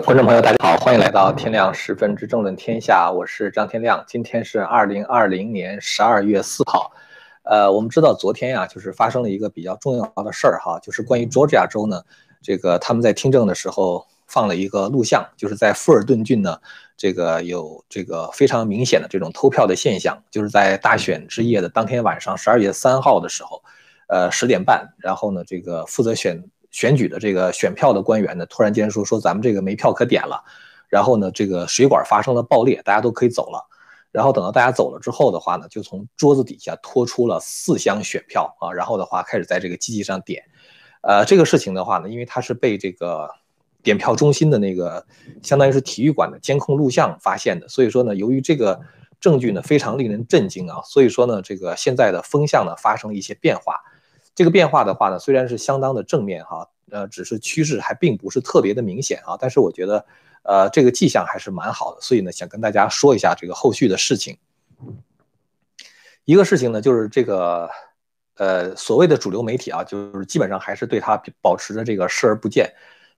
观众朋友，大家好，欢迎来到天亮十分之政论天下，我是张天亮。今天是二零二零年十二月四号。呃，我们知道昨天呀，就是发生了一个比较重要的事儿哈，就是关于佐治亚州呢，这个他们在听证的时候放了一个录像，就是在富尔顿郡呢，这个有这个非常明显的这种偷票的现象，就是在大选之夜的当天晚上十二月三号的时候，呃，十点半，然后呢，这个负责选。选举的这个选票的官员呢，突然间说说咱们这个没票可点了，然后呢，这个水管发生了爆裂，大家都可以走了。然后等到大家走了之后的话呢，就从桌子底下拖出了四箱选票啊，然后的话开始在这个机器上点。呃，这个事情的话呢，因为它是被这个点票中心的那个相当于是体育馆的监控录像发现的，所以说呢，由于这个证据呢非常令人震惊啊，所以说呢，这个现在的风向呢发生了一些变化。这个变化的话呢，虽然是相当的正面哈，呃，只是趋势还并不是特别的明显啊，但是我觉得，呃，这个迹象还是蛮好的，所以呢，想跟大家说一下这个后续的事情。一个事情呢，就是这个，呃，所谓的主流媒体啊，就是基本上还是对它保持着这个视而不见，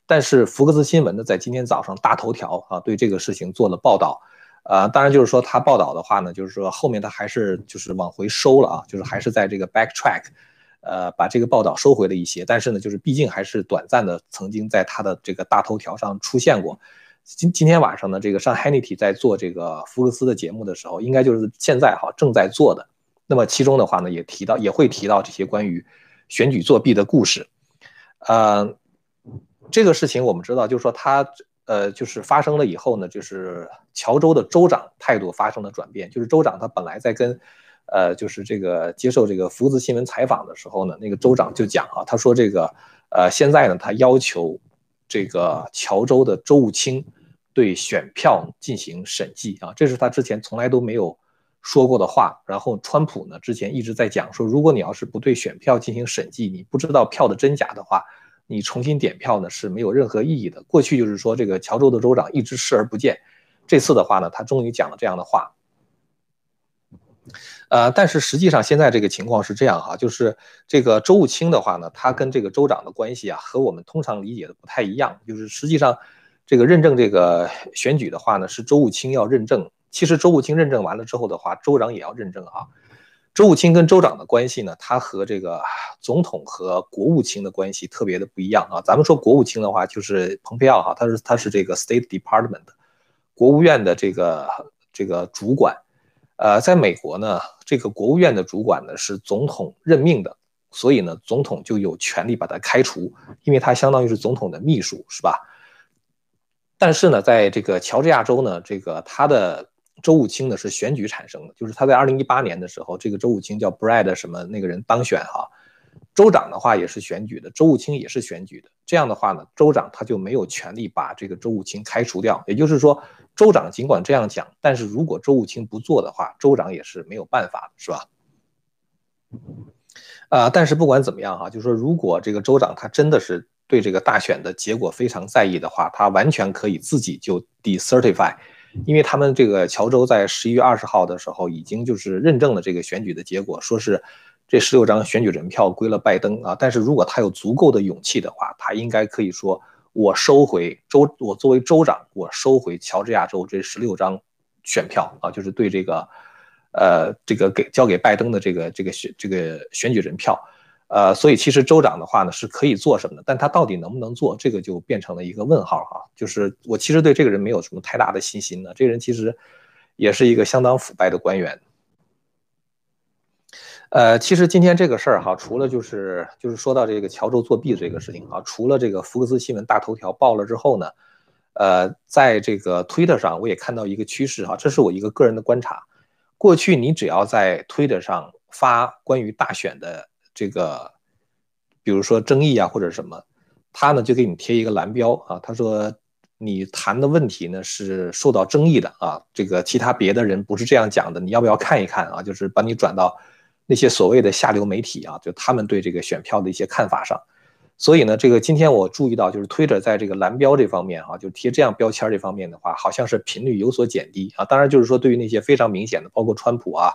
但是福克斯新闻呢，在今天早上大头条啊，对这个事情做了报道，呃，当然就是说他报道的话呢，就是说后面他还是就是往回收了啊，就是还是在这个 backtrack。呃，把这个报道收回了一些，但是呢，就是毕竟还是短暂的，曾经在他的这个大头条上出现过。今今天晚上呢，这个上 Hannity 在做这个福克斯的节目的时候，应该就是现在哈正在做的。那么其中的话呢，也提到也会提到这些关于选举作弊的故事。呃，这个事情我们知道，就是说他呃，就是发生了以后呢，就是乔州的州长态度发生了转变，就是州长他本来在跟。呃，就是这个接受这个福斯新闻采访的时候呢，那个州长就讲啊，他说这个，呃，现在呢，他要求这个乔州的州务卿对选票进行审计啊，这是他之前从来都没有说过的话。然后川普呢，之前一直在讲说，如果你要是不对选票进行审计，你不知道票的真假的话，你重新点票呢是没有任何意义的。过去就是说这个乔州的州长一直视而不见，这次的话呢，他终于讲了这样的话。呃，但是实际上现在这个情况是这样哈，就是这个州务卿的话呢，他跟这个州长的关系啊，和我们通常理解的不太一样。就是实际上，这个认证这个选举的话呢，是州务卿要认证。其实州务卿认证完了之后的话，州长也要认证啊。州务卿跟州长的关系呢，他和这个总统和国务卿的关系特别的不一样啊。咱们说国务卿的话，就是蓬佩奥哈，他是他是这个 State Department 国务院的这个这个主管。呃，在美国呢，这个国务院的主管呢是总统任命的，所以呢，总统就有权利把他开除，因为他相当于是总统的秘书，是吧？但是呢，在这个乔治亚州呢，这个他的州务卿呢是选举产生的，就是他在二零一八年的时候，这个州务卿叫 Brad 什么那个人当选哈，州长的话也是选举的，州务卿也是选举的，这样的话呢，州长他就没有权利把这个州务卿开除掉，也就是说。州长尽管这样讲，但是如果州务卿不做的话，州长也是没有办法的，是吧？呃，但是不管怎么样哈，就是说，如果这个州长他真的是对这个大选的结果非常在意的话，他完全可以自己就 decertify，因为他们这个乔州在十一月二十号的时候已经就是认证了这个选举的结果，说是这十六张选举人票归了拜登啊。但是如果他有足够的勇气的话，他应该可以说。我收回州，我作为州长，我收回乔治亚州这十六张选票啊，就是对这个，呃，这个给交给拜登的这个这个选这个选举人票，呃，所以其实州长的话呢是可以做什么的，但他到底能不能做，这个就变成了一个问号哈。就是我其实对这个人没有什么太大的信心呢，这个人其实也是一个相当腐败的官员。呃，其实今天这个事儿哈，除了就是就是说到这个乔州作弊这个事情啊，除了这个福克斯新闻大头条爆了之后呢，呃，在这个推特上我也看到一个趋势哈，这是我一个个人的观察。过去你只要在推特上发关于大选的这个，比如说争议啊或者什么，他呢就给你贴一个蓝标啊，他说你谈的问题呢是受到争议的啊，这个其他别的人不是这样讲的，你要不要看一看啊？就是把你转到。那些所谓的下流媒体啊，就他们对这个选票的一些看法上，所以呢，这个今天我注意到，就是推着在这个蓝标这方面哈，就贴这样标签这方面的话，好像是频率有所减低啊。当然，就是说对于那些非常明显的，包括川普啊，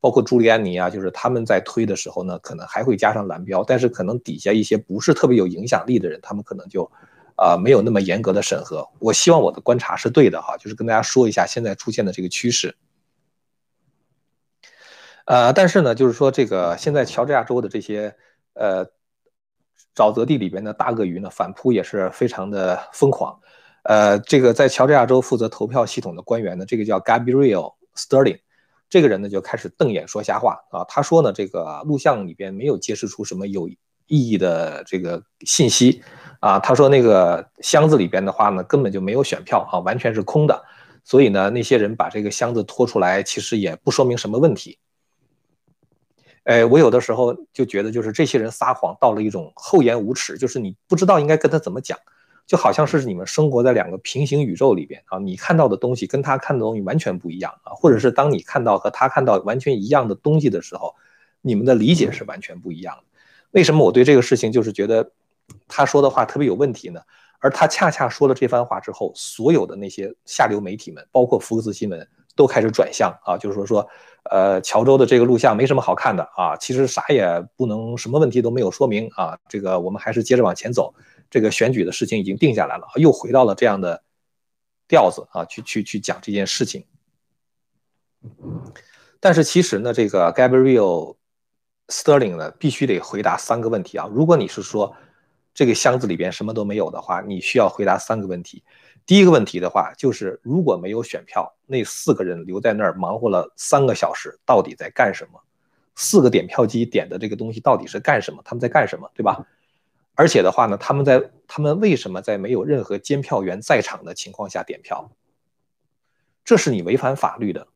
包括朱利安尼啊，就是他们在推的时候呢，可能还会加上蓝标，但是可能底下一些不是特别有影响力的人，他们可能就啊，没有那么严格的审核。我希望我的观察是对的哈，就是跟大家说一下现在出现的这个趋势。呃，但是呢，就是说这个现在乔治亚州的这些呃沼泽地里边的大鳄鱼呢，反扑也是非常的疯狂。呃，这个在乔治亚州负责投票系统的官员呢，这个叫 Gabriel Sterling，这个人呢就开始瞪眼说瞎话啊。他说呢，这个录像里边没有揭示出什么有意义的这个信息啊。他说那个箱子里边的话呢，根本就没有选票啊，完全是空的。所以呢，那些人把这个箱子拖出来，其实也不说明什么问题。哎，我有的时候就觉得，就是这些人撒谎到了一种厚颜无耻，就是你不知道应该跟他怎么讲，就好像是你们生活在两个平行宇宙里边啊，你看到的东西跟他看的东西完全不一样啊，或者是当你看到和他看到完全一样的东西的时候，你们的理解是完全不一样的。为什么我对这个事情就是觉得他说的话特别有问题呢？而他恰恰说了这番话之后，所有的那些下流媒体们，包括福克斯新闻。都开始转向啊，就是说说，呃，乔州的这个录像没什么好看的啊，其实啥也不能，什么问题都没有说明啊，这个我们还是接着往前走，这个选举的事情已经定下来了，又回到了这样的调子啊，去去去讲这件事情。但是其实呢，这个 Gabriel Sterling 呢，必须得回答三个问题啊，如果你是说这个箱子里边什么都没有的话，你需要回答三个问题。第一个问题的话，就是如果没有选票，那四个人留在那儿忙活了三个小时，到底在干什么？四个点票机点的这个东西到底是干什么？他们在干什么，对吧？而且的话呢，他们在他们为什么在没有任何监票员在场的情况下点票？这是你违反法律的，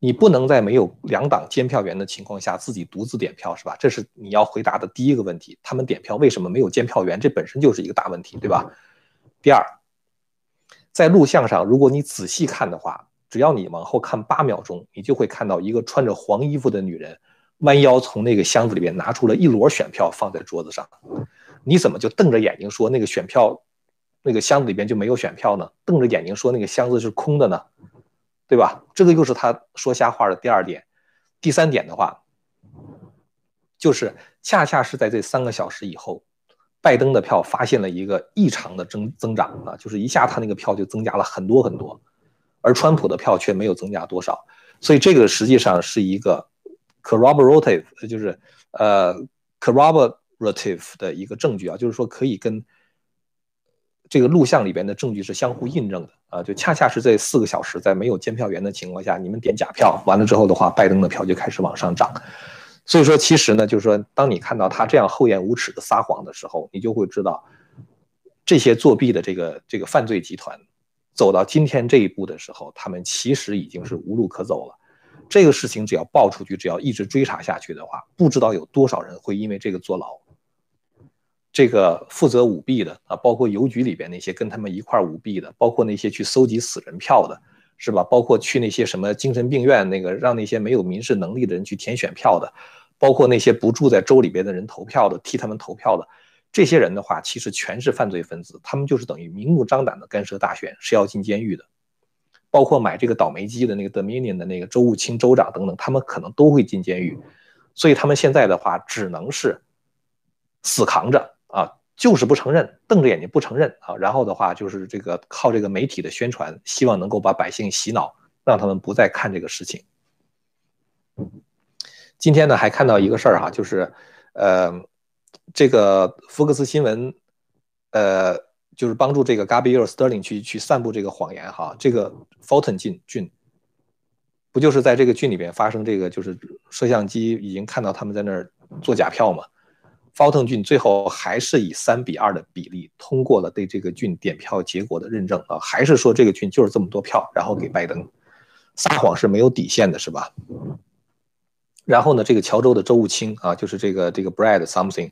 你不能在没有两党监票员的情况下自己独自点票，是吧？这是你要回答的第一个问题。他们点票为什么没有监票员？这本身就是一个大问题，对吧？第二。在录像上，如果你仔细看的话，只要你往后看八秒钟，你就会看到一个穿着黄衣服的女人弯腰从那个箱子里边拿出了一摞选票放在桌子上。你怎么就瞪着眼睛说那个选票，那个箱子里边就没有选票呢？瞪着眼睛说那个箱子是空的呢？对吧？这个又是他说瞎话的第二点。第三点的话，就是恰恰是在这三个小时以后。拜登的票发现了一个异常的增增长啊，就是一下他那个票就增加了很多很多，而川普的票却没有增加多少，所以这个实际上是一个 corroborative，就是呃 corroborative 的一个证据啊，就是说可以跟这个录像里边的证据是相互印证的啊，就恰恰是这四个小时在没有监票员的情况下，你们点假票完了之后的话，拜登的票就开始往上涨。所以说，其实呢，就是说，当你看到他这样厚颜无耻的撒谎的时候，你就会知道，这些作弊的这个这个犯罪集团，走到今天这一步的时候，他们其实已经是无路可走了。这个事情只要爆出去，只要一直追查下去的话，不知道有多少人会因为这个坐牢。这个负责舞弊的啊，包括邮局里边那些跟他们一块舞弊的，包括那些去搜集死人票的。是吧？包括去那些什么精神病院，那个让那些没有民事能力的人去填选票的，包括那些不住在州里边的人投票的，替他们投票的，这些人的话，其实全是犯罪分子，他们就是等于明目张胆的干涉大选，是要进监狱的。包括买这个倒霉机的那个 Dominion 的那个州务卿州长等等，他们可能都会进监狱，所以他们现在的话，只能是死扛着啊。就是不承认，瞪着眼睛不承认啊！然后的话就是这个靠这个媒体的宣传，希望能够把百姓洗脑，让他们不再看这个事情。今天呢还看到一个事儿哈，就是呃，这个福克斯新闻，呃，就是帮助这个 Gabriel Sterling 去去散布这个谎言哈。这个 Fulton 郡郡，不就是在这个郡里边发生这个，就是摄像机已经看到他们在那儿做假票吗？f 腾郡最后还是以三比二的比例通过了对这个郡点票结果的认证啊，还是说这个郡就是这么多票，然后给拜登撒谎是没有底线的，是吧？然后呢，这个乔州的州务卿啊，就是这个这个 Brad Something，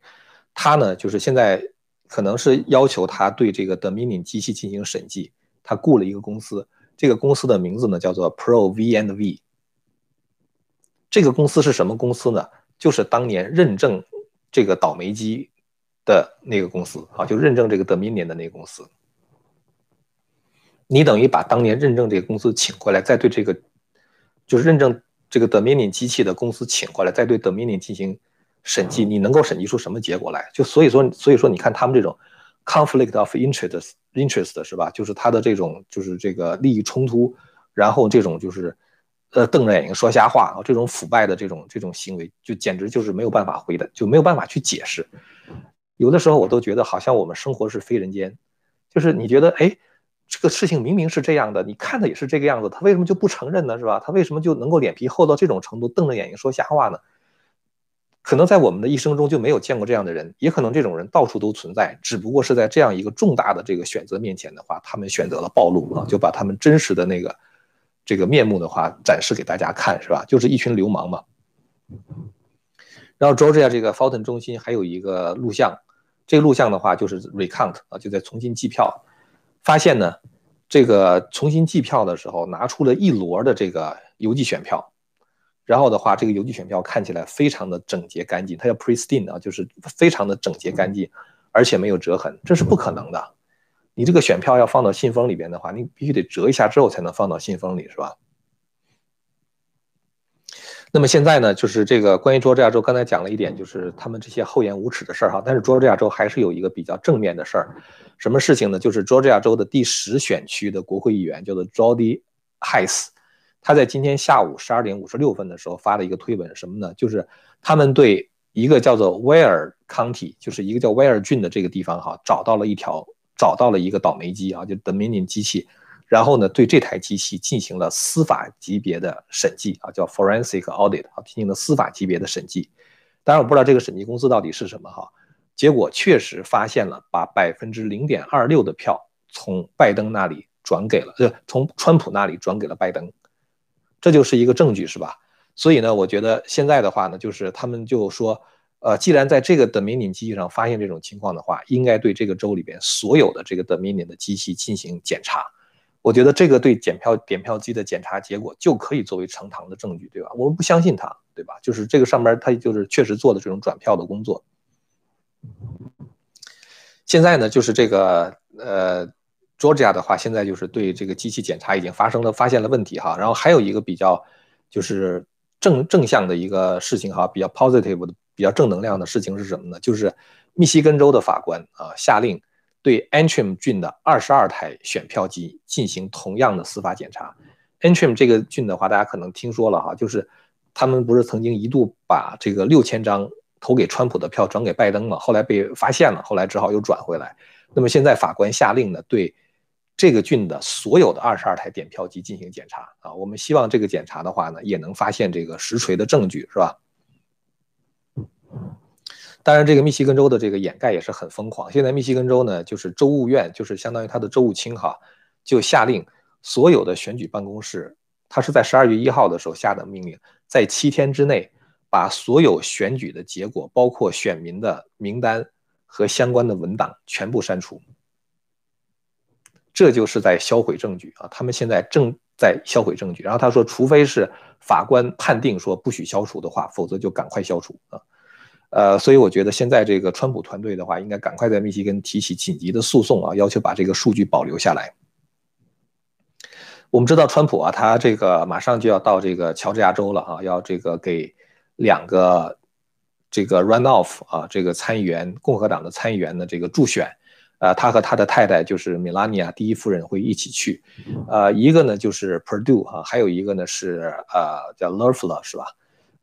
他呢就是现在可能是要求他对这个 Dominion 机器进行审计，他雇了一个公司，这个公司的名字呢叫做 Pro V and V。这个公司是什么公司呢？就是当年认证。这个倒霉机的那个公司啊，就认证这个 Dominion 的那个公司，你等于把当年认证这个公司请过来，再对这个就是认证这个 Dominion 机器的公司请过来，再对 Dominion 进行审计，你能够审计出什么结果来？就所以说，所以说你看他们这种 conflict of interest interest 是吧？就是他的这种就是这个利益冲突，然后这种就是呃瞪着眼睛说瞎话啊，这种腐败的这种这种行为，就简直就是没有办法回的，就没有办法去解释。有的时候我都觉得好像我们生活是非人间，就是你觉得哎。这个事情明明是这样的，你看的也是这个样子，他为什么就不承认呢？是吧？他为什么就能够脸皮厚到这种程度，瞪着眼睛说瞎话呢？可能在我们的一生中就没有见过这样的人，也可能这种人到处都存在，只不过是在这样一个重大的这个选择面前的话，他们选择了暴露啊，就把他们真实的那个这个面目的话展示给大家看，是吧？就是一群流氓嘛。然后 Georgia 这个 Fulton 中心还有一个录像，这个录像的话就是 recount 啊，就在重新计票。发现呢，这个重新计票的时候拿出了一摞的这个邮寄选票，然后的话，这个邮寄选票看起来非常的整洁干净，它叫 pristine 啊，就是非常的整洁干净，而且没有折痕，这是不可能的。你这个选票要放到信封里边的话，你必须得折一下之后才能放到信封里，是吧？那么现在呢，就是这个关于佐治亚州，刚才讲了一点，就是他们这些厚颜无耻的事儿哈。但是佐治亚州还是有一个比较正面的事儿，什么事情呢？就是佐治亚州的第十选区的国会议员叫做 Jody Heiss，他在今天下午十二点五十六分的时候发了一个推文，什么呢？就是他们对一个叫做威尔康体就是一个叫威尔郡的这个地方哈，找到了一条，找到了一个倒霉机啊，就 Dominion 机器。然后呢，对这台机器进行了司法级别的审计啊，叫 forensic audit 啊，进行了司法级别的审计。当然，我不知道这个审计公司到底是什么哈。结果确实发现了，把百分之零点二六的票从拜登那里转给了，呃，从川普那里转给了拜登，这就是一个证据，是吧？所以呢，我觉得现在的话呢，就是他们就说，呃，既然在这个 Dominion 机器上发现这种情况的话，应该对这个州里边所有的这个 Dominion 的机器进行检查。我觉得这个对检票点票机的检查结果就可以作为呈堂的证据，对吧？我们不相信他，对吧？就是这个上边他就是确实做的这种转票的工作。现在呢，就是这个呃，Georgia 的话，现在就是对这个机器检查已经发生了发现了问题哈。然后还有一个比较就是正正向的一个事情哈，比较 positive 的比较正能量的事情是什么呢？就是密西根州的法官啊下令。对 Antrim 郡的二十二台选票机进行同样的司法检查。Antrim 这个郡的话，大家可能听说了哈，就是他们不是曾经一度把这个六千张投给川普的票转给拜登嘛，后来被发现了，后来只好又转回来。那么现在法官下令呢，对这个郡的所有的二十二台点票机进行检查啊。我们希望这个检查的话呢，也能发现这个实锤的证据，是吧？当然，这个密西根州的这个掩盖也是很疯狂。现在密西根州呢，就是州务院，就是相当于他的州务卿哈，就下令所有的选举办公室，他是在十二月一号的时候下的命令，在七天之内把所有选举的结果，包括选民的名单和相关的文档全部删除。这就是在销毁证据啊！他们现在正在销毁证据。然后他说，除非是法官判定说不许消除的话，否则就赶快消除啊。呃，所以我觉得现在这个川普团队的话，应该赶快在密西根提起紧急的诉讼啊，要求把这个数据保留下来。我们知道川普啊，他这个马上就要到这个乔治亚州了啊，要这个给两个这个 run off 啊，这个参议员共和党的参议员的这个助选，呃，他和他的太太就是米拉尼亚第一夫人会一起去，呃，一个呢就是 Perdue 啊，还有一个呢是呃叫 Loeffler 是吧？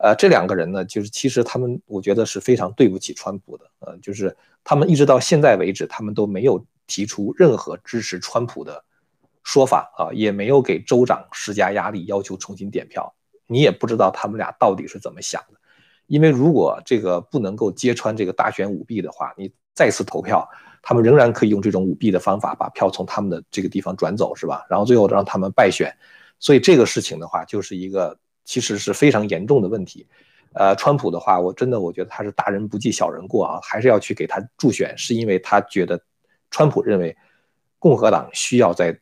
呃，这两个人呢，就是其实他们，我觉得是非常对不起川普的。呃，就是他们一直到现在为止，他们都没有提出任何支持川普的说法啊，也没有给州长施加压力，要求重新点票。你也不知道他们俩到底是怎么想的，因为如果这个不能够揭穿这个大选舞弊的话，你再次投票，他们仍然可以用这种舞弊的方法把票从他们的这个地方转走，是吧？然后最后让他们败选。所以这个事情的话，就是一个。其实是非常严重的问题，呃，川普的话，我真的我觉得他是大人不计小人过啊，还是要去给他助选，是因为他觉得，川普认为共和党需要在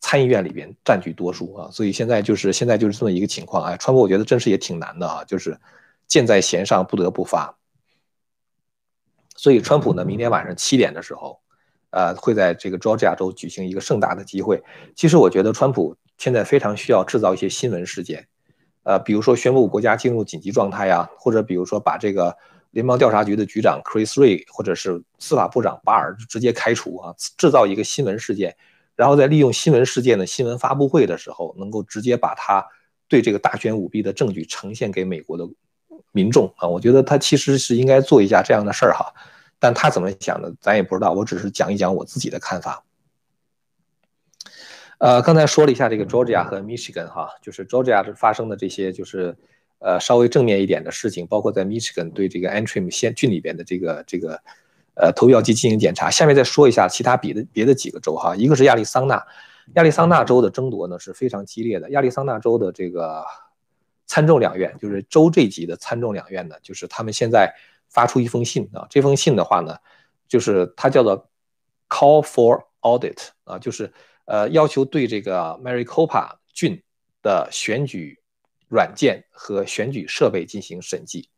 参议院里边占据多数啊，所以现在就是现在就是这么一个情况啊。川普我觉得真是也挺难的啊，就是箭在弦上不得不发，所以川普呢，明天晚上七点的时候，呃，会在这个 Georgia 州举行一个盛大的集会。其实我觉得川普现在非常需要制造一些新闻事件。呃，比如说宣布国家进入紧急状态呀，或者比如说把这个联邦调查局的局长 Chris Ray 或者是司法部长巴尔直接开除啊，制造一个新闻事件，然后再利用新闻事件的新闻发布会的时候，能够直接把他对这个大选舞弊的证据呈现给美国的民众啊。我觉得他其实是应该做一下这样的事儿哈，但他怎么想的咱也不知道，我只是讲一讲我自己的看法。呃，刚才说了一下这个 Georgia 和 Michigan 哈，就是 Georgia 发生的这些就是。呃，稍微正面一点的事情，包括在 Michigan 对这个 Antrim 县郡里边的这个这个呃投票机进行检查。下面再说一下其他别的别的几个州哈，一个是亚利桑那，亚利桑那州的争夺呢是非常激烈的。亚利桑那州的这个参众两院，就是州这级的参众两院呢，就是他们现在发出一封信啊，这封信的话呢，就是它叫做 Call for Audit 啊，就是呃要求对这个 Maricopa 郡的选举。软件和选举设备进行审计，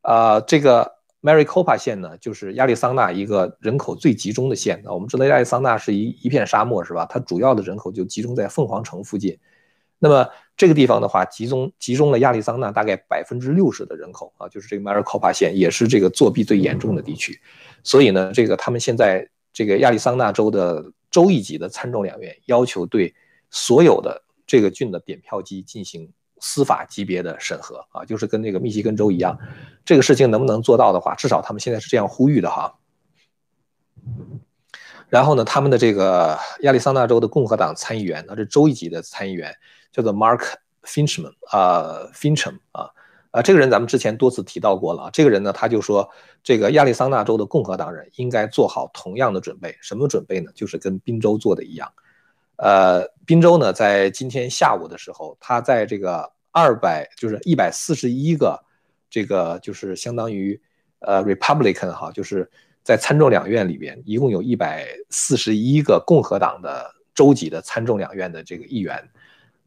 啊，这个 Maricopa 县呢，就是亚利桑那一个人口最集中的县。我们知道亚利桑那是一一片沙漠，是吧？它主要的人口就集中在凤凰城附近。那么这个地方的话，集中集中了亚利桑那大概百分之六十的人口啊，就是这个 Maricopa 县也是这个作弊最严重的地区。所以呢，这个他们现在这个亚利桑那州的州一级的参众两院要求对所有的这个郡的点票机进行。司法级别的审核啊，就是跟那个密西根州一样，这个事情能不能做到的话，至少他们现在是这样呼吁的哈。然后呢，他们的这个亚利桑那州的共和党参议员，那是州一级的参议员，叫做 Mark Finchman 啊，Finchman 啊啊，这个人咱们之前多次提到过了。这个人呢，他就说，这个亚利桑那州的共和党人应该做好同样的准备，什么准备呢？就是跟宾州做的一样。呃，宾州呢，在今天下午的时候，他在这个二百，就是一百四十一个，这个就是相当于呃，Republican 哈，就是在参众两院里边，一共有一百四十一个共和党的州级的参众两院的这个议员，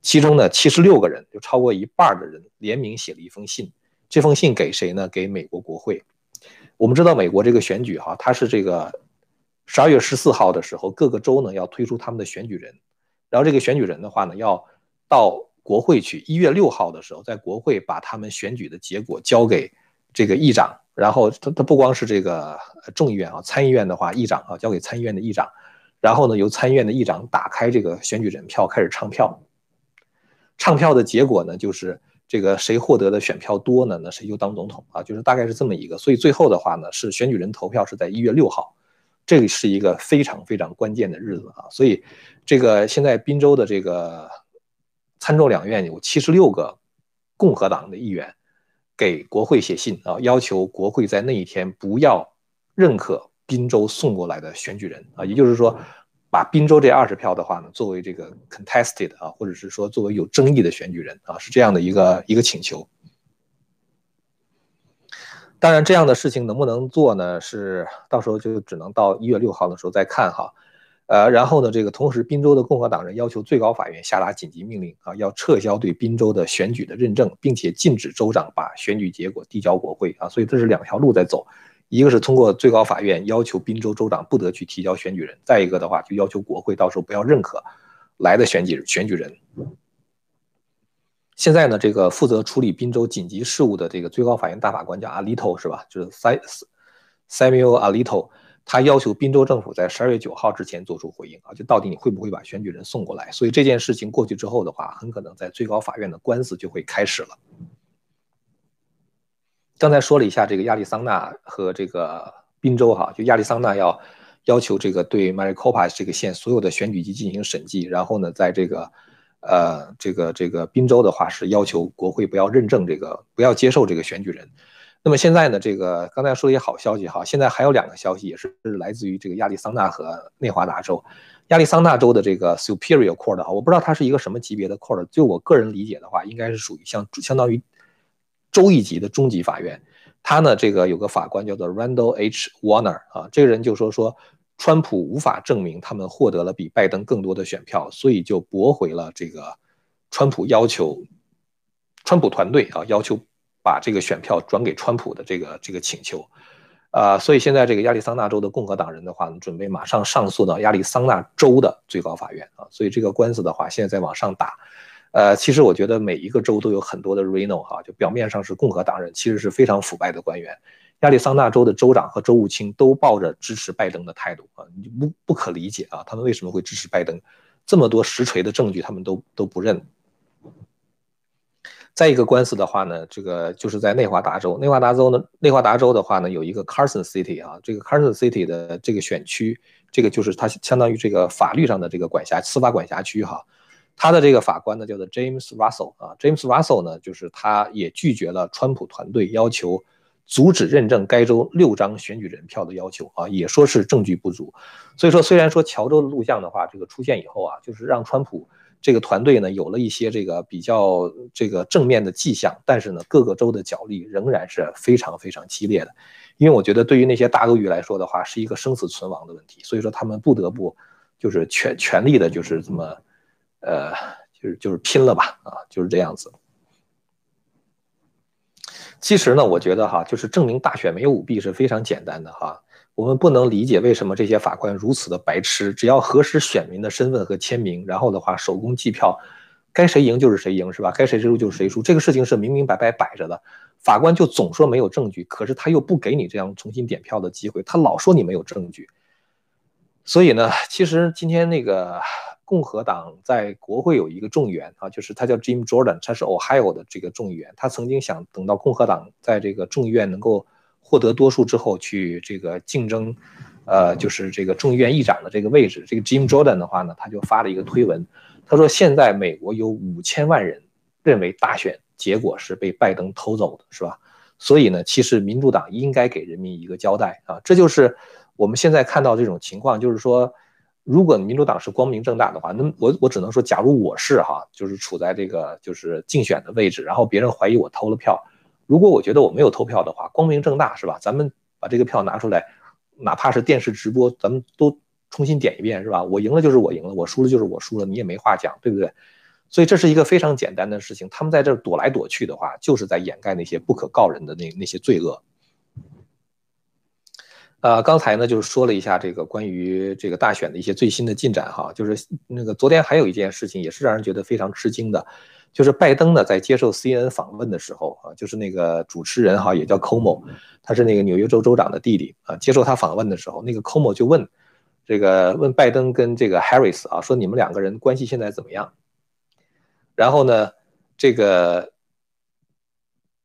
其中呢，七十六个人，就超过一半的人联名写了一封信，这封信给谁呢？给美国国会。我们知道美国这个选举哈，它是这个十二月十四号的时候，各个州呢要推出他们的选举人。然后这个选举人的话呢，要到国会去。一月六号的时候，在国会把他们选举的结果交给这个议长。然后他他不光是这个众议院啊，参议院的话，议长啊交给参议院的议长。然后呢，由参议院的议长打开这个选举人票，开始唱票。唱票的结果呢，就是这个谁获得的选票多呢，那谁就当总统啊，就是大概是这么一个。所以最后的话呢，是选举人投票是在一月六号。这个是一个非常非常关键的日子啊，所以这个现在宾州的这个参众两院有七十六个共和党的议员给国会写信啊，要求国会在那一天不要认可宾州送过来的选举人啊，也就是说，把宾州这二十票的话呢，作为这个 contested 啊，或者是说作为有争议的选举人啊，是这样的一个一个请求。当然，这样的事情能不能做呢？是到时候就只能到一月六号的时候再看哈。呃，然后呢，这个同时，宾州的共和党人要求最高法院下达紧急命令啊，要撤销对宾州的选举的认证，并且禁止州长把选举结果递交国会啊。所以这是两条路在走，一个是通过最高法院要求宾州州长不得去提交选举人，再一个的话就要求国会到时候不要认可来的选举选举人。现在呢，这个负责处理滨州紧急事务的这个最高法院大法官叫阿里头，是吧？就是 Samuel Alito，他要求滨州政府在十二月九号之前做出回应啊，就到底你会不会把选举人送过来？所以这件事情过去之后的话，很可能在最高法院的官司就会开始了。刚才说了一下这个亚利桑那和这个宾州哈，就亚利桑那要要求这个对 Maricopa 这个县所有的选举机进行审计，然后呢，在这个。呃，这个这个滨州的话是要求国会不要认证这个，不要接受这个选举人。那么现在呢，这个刚才说了一些好消息哈，现在还有两个消息也是来自于这个亚利桑那和内华达州。亚利桑那州的这个 Superior Court 啊，我不知道它是一个什么级别的 Court，就我个人理解的话，应该是属于像相当于州一级的中级法院。他呢，这个有个法官叫做 Randall H Warner 啊，这个人就说说。川普无法证明他们获得了比拜登更多的选票，所以就驳回了这个川普要求，川普团队啊要求把这个选票转给川普的这个这个请求，啊，所以现在这个亚利桑那州的共和党人的话呢，准备马上上诉到亚利桑那州的最高法院啊，所以这个官司的话现在在往上打，呃，其实我觉得每一个州都有很多的 Reno 哈，就表面上是共和党人，其实是非常腐败的官员。亚利桑那州的州长和州务卿都抱着支持拜登的态度啊，你不不可理解啊，他们为什么会支持拜登？这么多实锤的证据，他们都都不认。再一个官司的话呢，这个就是在内华达州，内华达州呢，内华达州的话呢，有一个 Carson City 啊，这个 Carson City 的这个选区，这个就是它相当于这个法律上的这个管辖司法管辖区哈。他的这个法官呢叫做 James Russell 啊，James Russell 呢就是他也拒绝了川普团队要求阻止认证该州六张选举人票的要求啊，也说是证据不足。所以说，虽然说乔州的录像的话，这个出现以后啊，就是让川普这个团队呢有了一些这个比较这个正面的迹象，但是呢，各个州的角力仍然是非常非常激烈的。因为我觉得对于那些大鳄鱼来说的话，是一个生死存亡的问题，所以说他们不得不就是全全力的，就是这么。呃，就是就是拼了吧，啊，就是这样子。其实呢，我觉得哈，就是证明大选没有舞弊是非常简单的哈。我们不能理解为什么这些法官如此的白痴，只要核实选民的身份和签名，然后的话手工计票，该谁赢就是谁赢，是吧？该谁输就是谁输，这个事情是明明白白摆着的。法官就总说没有证据，可是他又不给你这样重新点票的机会，他老说你没有证据。所以呢，其实今天那个。共和党在国会有一个众议员啊，就是他叫 Jim Jordan，他是 Ohio 的这个众议员。他曾经想等到共和党在这个众议院能够获得多数之后，去这个竞争，呃，就是这个众议院议长的这个位置。这个 Jim Jordan 的话呢，他就发了一个推文，他说现在美国有五千万人认为大选结果是被拜登偷走的，是吧？所以呢，其实民主党应该给人民一个交代啊。这就是我们现在看到这种情况，就是说。如果民主党是光明正大的话，那我我只能说，假如我是哈，就是处在这个就是竞选的位置，然后别人怀疑我偷了票，如果我觉得我没有偷票的话，光明正大是吧？咱们把这个票拿出来，哪怕是电视直播，咱们都重新点一遍是吧？我赢了就是我赢了，我输了就是我输了，你也没话讲，对不对？所以这是一个非常简单的事情。他们在这躲来躲去的话，就是在掩盖那些不可告人的那那些罪恶。呃，刚才呢就是说了一下这个关于这个大选的一些最新的进展哈，就是那个昨天还有一件事情也是让人觉得非常吃惊的，就是拜登呢在接受 CNN 访问的时候啊，就是那个主持人哈也叫 Como，他是那个纽约州州长的弟弟啊，接受他访问的时候，那个 Como 就问这个问拜登跟这个 Harris 啊，说你们两个人关系现在怎么样？然后呢，这个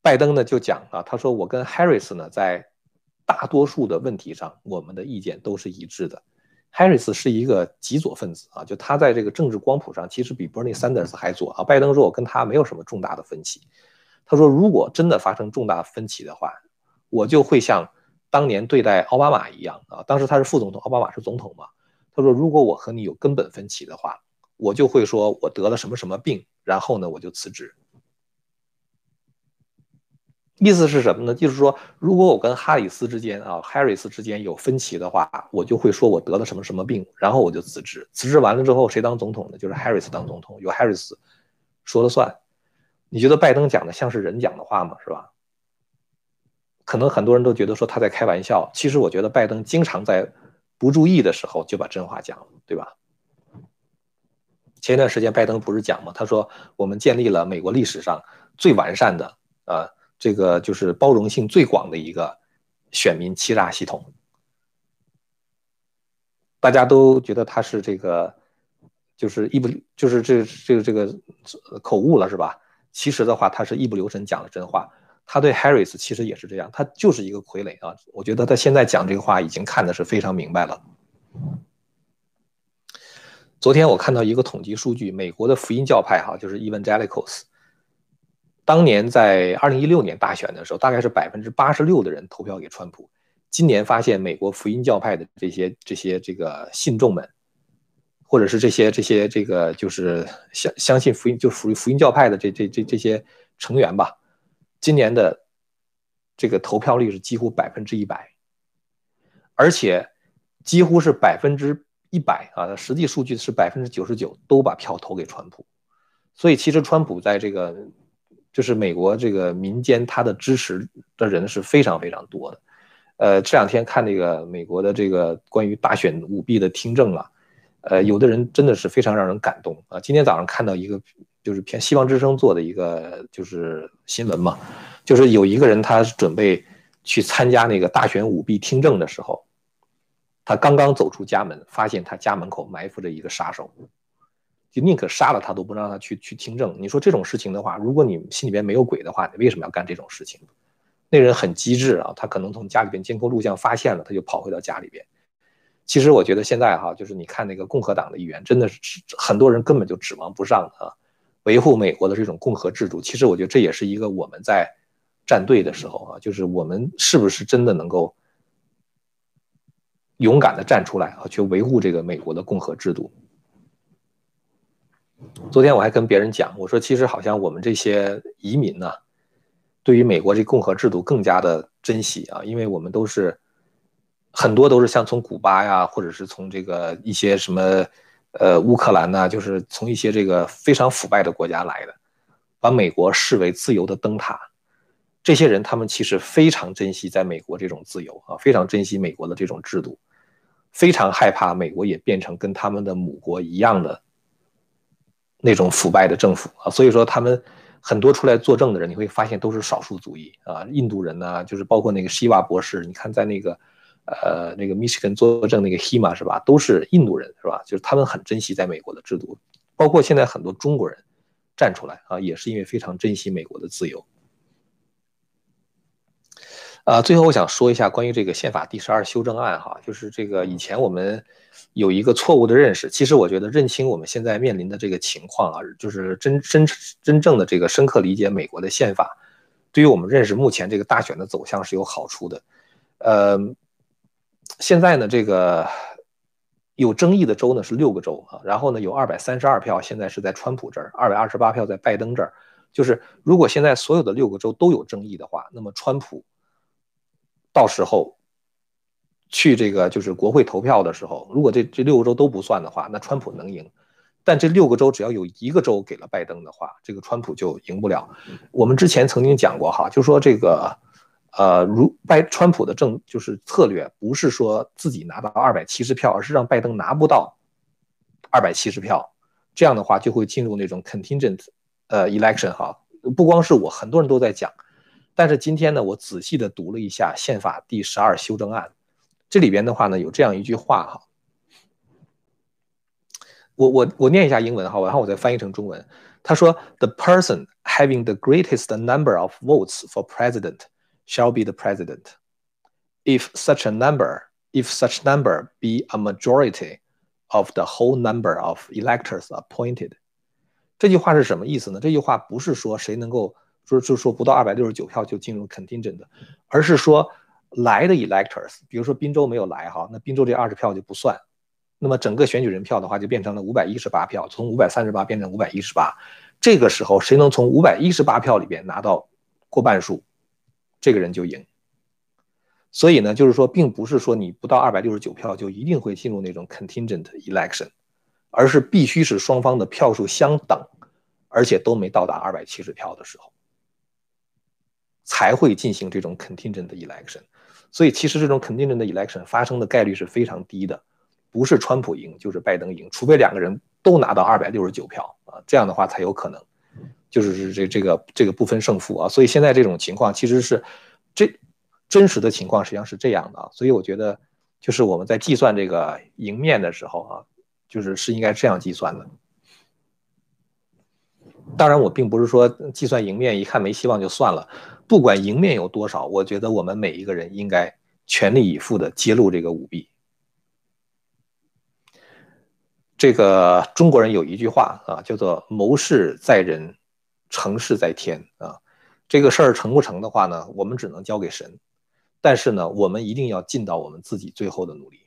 拜登呢就讲啊，他说我跟 Harris 呢在。大多数的问题上，我们的意见都是一致的。Harris 是一个极左分子啊，就他在这个政治光谱上，其实比 Bernie Sanders 还左啊。拜登说，我跟他没有什么重大的分歧。他说，如果真的发生重大分歧的话，我就会像当年对待奥巴马一样啊。当时他是副总统，奥巴马是总统嘛。他说，如果我和你有根本分歧的话，我就会说我得了什么什么病，然后呢，我就辞职。意思是什么呢？就是说，如果我跟哈里斯之间啊，哈里斯之间有分歧的话，我就会说我得了什么什么病，然后我就辞职。辞职完了之后，谁当总统呢？就是 Harris 当总统，由 Harris 说了算。你觉得拜登讲的像是人讲的话吗？是吧？可能很多人都觉得说他在开玩笑，其实我觉得拜登经常在不注意的时候就把真话讲了，对吧？前一段时间拜登不是讲吗？他说我们建立了美国历史上最完善的啊。这个就是包容性最广的一个选民欺诈系统，大家都觉得他是这个，就是一不就是这这个这个口误了是吧？其实的话，他是一不留神讲了真话。他对 Harris 其实也是这样，他就是一个傀儡啊。我觉得他现在讲这个话已经看的是非常明白了。昨天我看到一个统计数据，美国的福音教派哈，就是 Evangelicals。当年在二零一六年大选的时候，大概是百分之八十六的人投票给川普。今年发现美国福音教派的这些这些这个信众们，或者是这些这些这个就是相相信福音就属于福音教派的这这这这些成员吧，今年的这个投票率是几乎百分之一百，而且几乎是百分之一百啊，实际数据是百分之九十九都把票投给川普。所以其实川普在这个。就是美国这个民间，他的支持的人是非常非常多的。呃，这两天看那个美国的这个关于大选舞弊的听证啊，呃，有的人真的是非常让人感动啊。今天早上看到一个就是偏希望之声做的一个就是新闻嘛，就是有一个人他准备去参加那个大选舞弊听证的时候，他刚刚走出家门，发现他家门口埋伏着一个杀手，就宁可杀了他都不让他去去听证。你说这种事情的话，如果你心里边没有鬼的话，你为什么要干这种事情？那人很机智啊，他可能从家里边监控录像发现了，他就跑回到家里边。其实我觉得现在哈，就是你看那个共和党的议员，真的是很多人根本就指望不上啊，维护美国的这种共和制度。其实我觉得这也是一个我们在站队的时候啊，就是我们是不是真的能够勇敢的站出来啊，去维护这个美国的共和制度。昨天我还跟别人讲，我说其实好像我们这些移民呢。对于美国这共和制度更加的珍惜啊，因为我们都是很多都是像从古巴呀，或者是从这个一些什么呃乌克兰呐，就是从一些这个非常腐败的国家来的，把美国视为自由的灯塔。这些人他们其实非常珍惜在美国这种自由啊，非常珍惜美国的这种制度，非常害怕美国也变成跟他们的母国一样的那种腐败的政府啊，所以说他们。很多出来作证的人，你会发现都是少数族裔啊，印度人呢，就是包括那个希瓦博士，你看在那个，呃，那个密歇根作证那个 Hima 是吧，都是印度人是吧？就是他们很珍惜在美国的制度，包括现在很多中国人站出来啊，也是因为非常珍惜美国的自由。啊，最后我想说一下关于这个宪法第十二修正案哈，就是这个以前我们有一个错误的认识，其实我觉得认清我们现在面临的这个情况啊，就是真真真正的这个深刻理解美国的宪法，对于我们认识目前这个大选的走向是有好处的。呃，现在呢，这个有争议的州呢是六个州啊，然后呢有二百三十二票现在是在川普这儿，二百二十八票在拜登这儿，就是如果现在所有的六个州都有争议的话，那么川普。到时候去这个就是国会投票的时候，如果这这六个州都不算的话，那川普能赢。但这六个州只要有一个州给了拜登的话，这个川普就赢不了。我们之前曾经讲过哈，就说这个呃，如拜川普的政就是策略，不是说自己拿到二百七十票，而是让拜登拿不到二百七十票。这样的话就会进入那种 contingent 呃 election 哈。不光是我，很多人都在讲。但是今天呢，我仔细的读了一下宪法第十二修正案，这里边的话呢，有这样一句话哈，我我我念一下英文哈，然后我再翻译成中文。他说：“The person having the greatest number of votes for president shall be the president, if such a number, if such number be a majority of the whole number of electors appointed。”这句话是什么意思呢？这句话不是说谁能够。说就说不到二百六十九票就进入 contingent，而是说来的 electors，比如说滨州没有来哈，那滨州这二十票就不算，那么整个选举人票的话就变成了五百一十八票，从五百三十八变成五百一十八，这个时候谁能从五百一十八票里边拿到过半数，这个人就赢。所以呢，就是说并不是说你不到二百六十九票就一定会进入那种 contingent election，而是必须是双方的票数相等，而且都没到达二百七十票的时候。才会进行这种 contingent 的 election，所以其实这种 contingent 的 election 发生的概率是非常低的，不是川普赢就是拜登赢，除非两个人都拿到二百六十九票啊，这样的话才有可能，就是这这个这个不分胜负啊。所以现在这种情况其实是这真实的情况实际上是这样的啊。所以我觉得就是我们在计算这个赢面的时候啊，就是是应该这样计算的。当然，我并不是说计算赢面一看没希望就算了。不管赢面有多少，我觉得我们每一个人应该全力以赴的揭露这个舞弊。这个中国人有一句话啊，叫做“谋事在人，成事在天”啊。这个事儿成不成的话呢，我们只能交给神。但是呢，我们一定要尽到我们自己最后的努力。